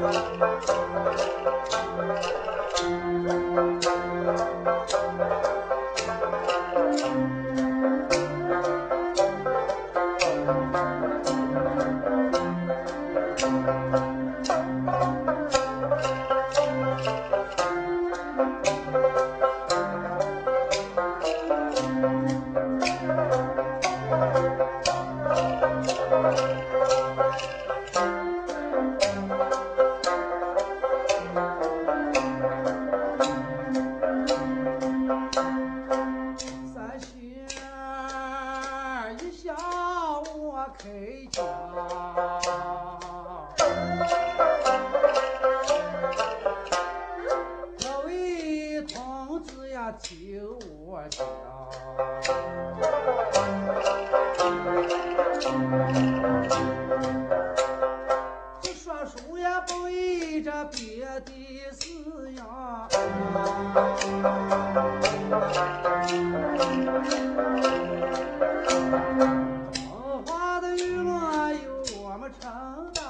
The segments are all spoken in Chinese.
Thank you. 别的是呀，中华的玉案由我们承揽。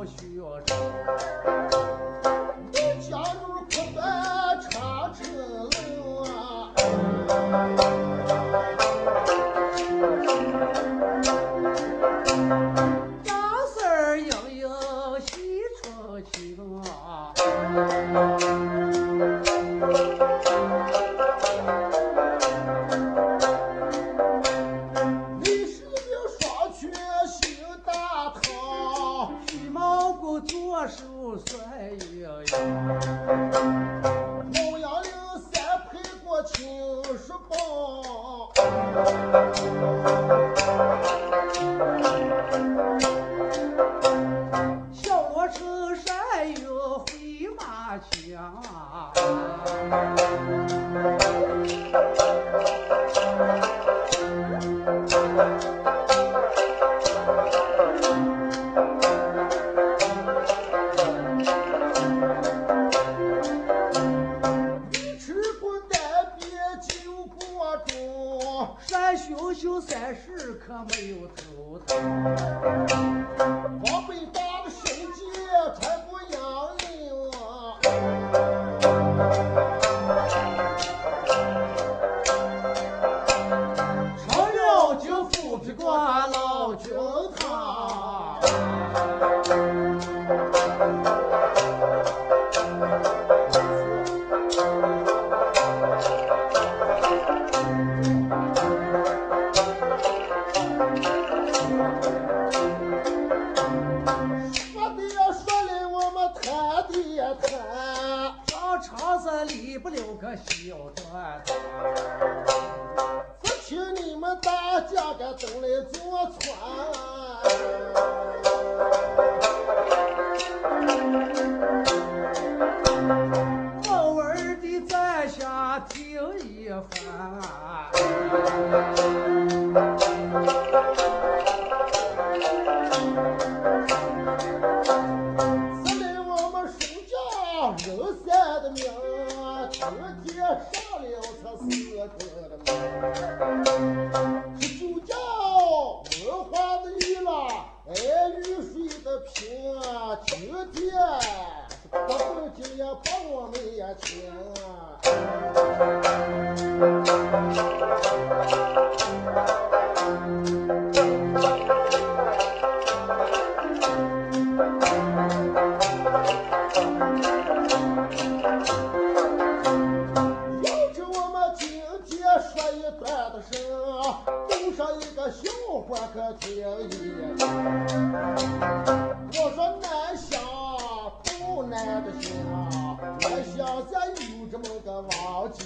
무엇이 哎呀呀！王阳明三拍过青书榜。可没有头疼。我们也请。要我想咱有这么个王家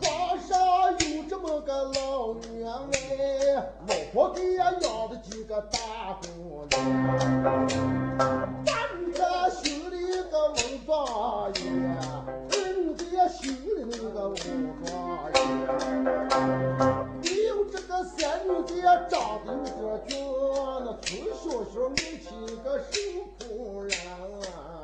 庄上有这么个老员外，老婆给俺养的几个大姑娘。大女的修了一个文状元，二女的也修了那个武状元。你有这个三女的也长得有点俊，那从小小没起个手工人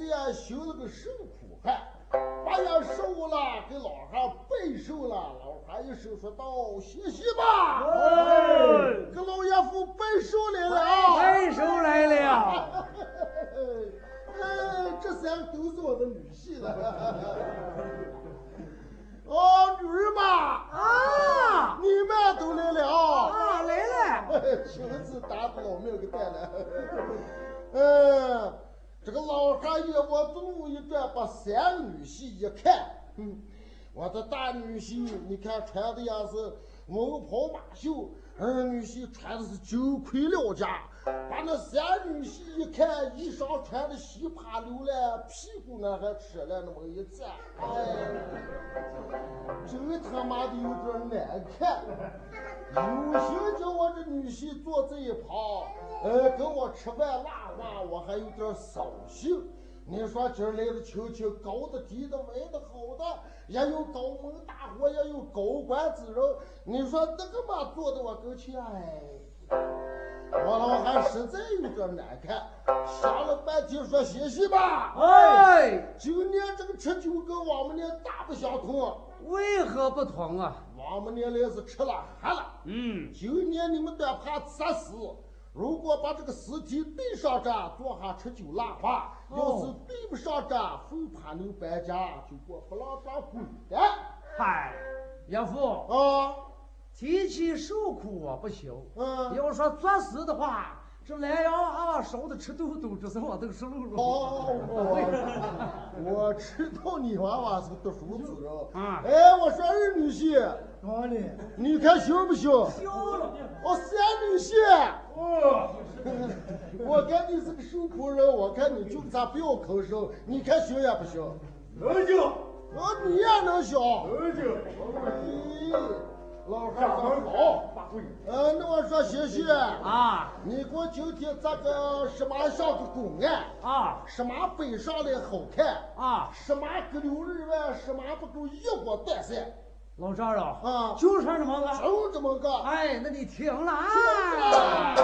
三女子呀修了个受苦汉。把呀收了，给老汉背受了。老汉一手说道：“谢谢吧。”给老爷夫背受来了。啊，背受来了。哎，这三个都是我的女婿了。哦，女儿们，啊你们都来了。啊，来了。亲自打的老命给带来。嗯，这个老汉一往东屋一转，把三女婿一看，嗯，我的大女婿，你看穿的也是文袍马袖，二女婿穿的是九盔料甲，把那三女婿一看，衣裳穿的稀巴溜了，屁股那还吃了那么一站，哎，真他妈的有点难看。有心叫我这女婿坐这一旁，呃，跟我吃饭拉话，我还有点扫兴。你说今儿来的亲戚，高的低的，歪的好的，也有高门大户，也有高官之人。你说那个嘛坐在我跟前，哎，我老汉实在有点难看。想了半天，说歇息吧。哎，今年这个吃酒跟往们年大不相同。为何不同啊？往们年来是吃了喝了。嗯，今年你们端怕杀死，如果把这个尸体对上着，坐下吃酒拉话；哦要是对不上着，非怕能搬家，就给我不让当鬼的。嗨，岳父，啊，提起受苦我不行。嗯，要说作死的话，这南阳啊烧的吃豆豆，这是我都是露露。哦，我我知道你娃娃是个读书子人。啊哎，我说二女婿，你看行不行？行了。哦，三女婿，哦，我看你是个受苦人，我看你就咋不要吭声？你看行也不行？能行，啊，你也能行？能行，咦，老汉说好。呃，那我说谢谢，啊你给我今天这个什么像个公案，啊什么背上的好看，啊！什么给六二万，什么不够一锅端山，老丈人啊就说这么个。就这么个。哎，那你听了啊。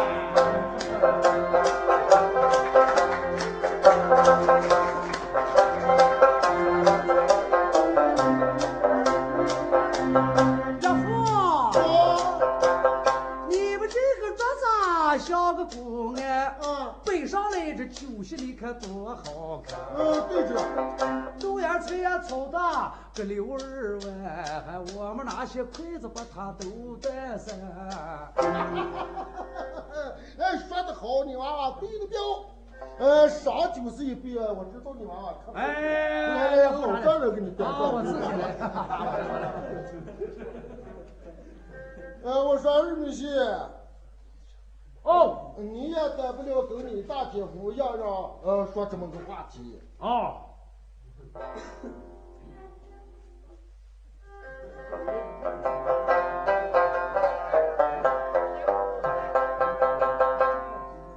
多好看。呃，对着，豆芽菜呀炒的个六二万，还我们那些筷子把它都带上。哎，说得好，你娃娃对的标。呃，上就是一笔，我知道你娃娃可。哎，来来，老丈人给你点啊，我自己来。呃，我说二女婿，哦你也带不了跟你大姐夫一样样，呃，说这么个话题。哦，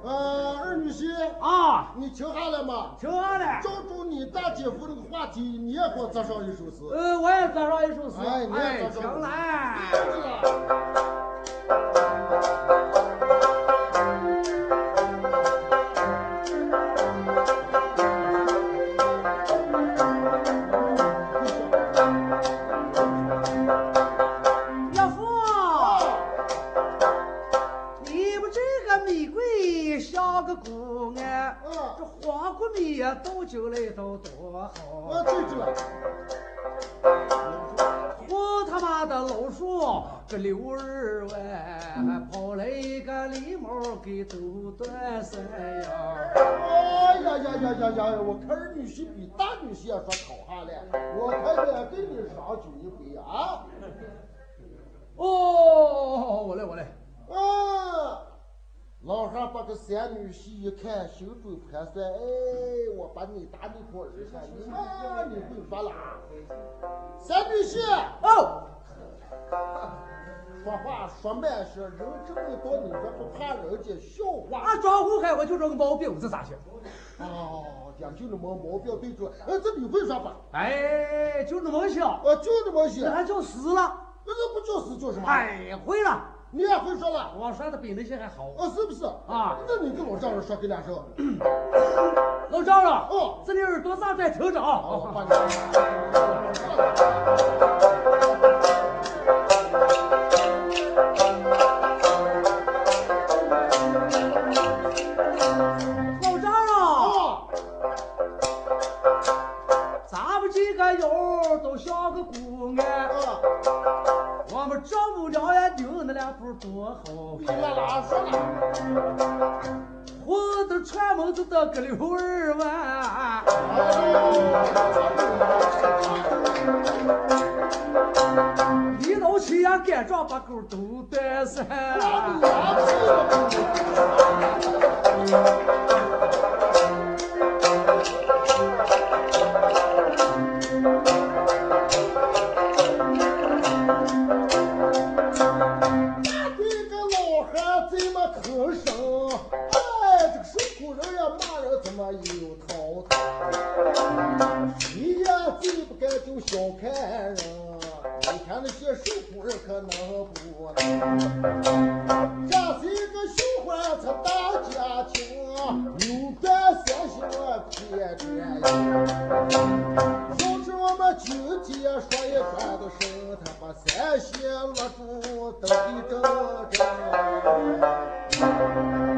呃，二女婿，啊，你听下来吗，听完了。照住你大姐夫那个话题，你也给我做上一首诗。呃，我也做上一首诗。哎你也哎，做上听来。叔个六二外，还跑来一个狸猫给都断三呀。哎呀呀呀呀呀！我看二女婿比大女婿也说讨下来，我看得给你赏酒一回啊！哦，我来我来。啊，老汉把个三女婿一看，心中盘算：哎，我把你打你个儿看，你妈你会说了。三女婿哦，说话说慢些，人这么多，你说不怕人家笑话？俺装胡开我就这个毛病，这咋行？哦，呀，就那么毛病对住了。呃，这你会说吧？哎，就那么些，呃，就那么些，那还叫死了？那这不叫死叫什么？哎，会了，你也会说了？我说的比那些还好。哦，是不是？啊那你跟老丈人说给两声。老丈人，哦这里耳朵上在听着啊。把你。六二万，一到起呀，干仗把狗都断三。那些受苦人可能不能？这是一个绣花车大家庭，扭断三星偏偏要是我们今天说一段的声，他把三线落住得的正正。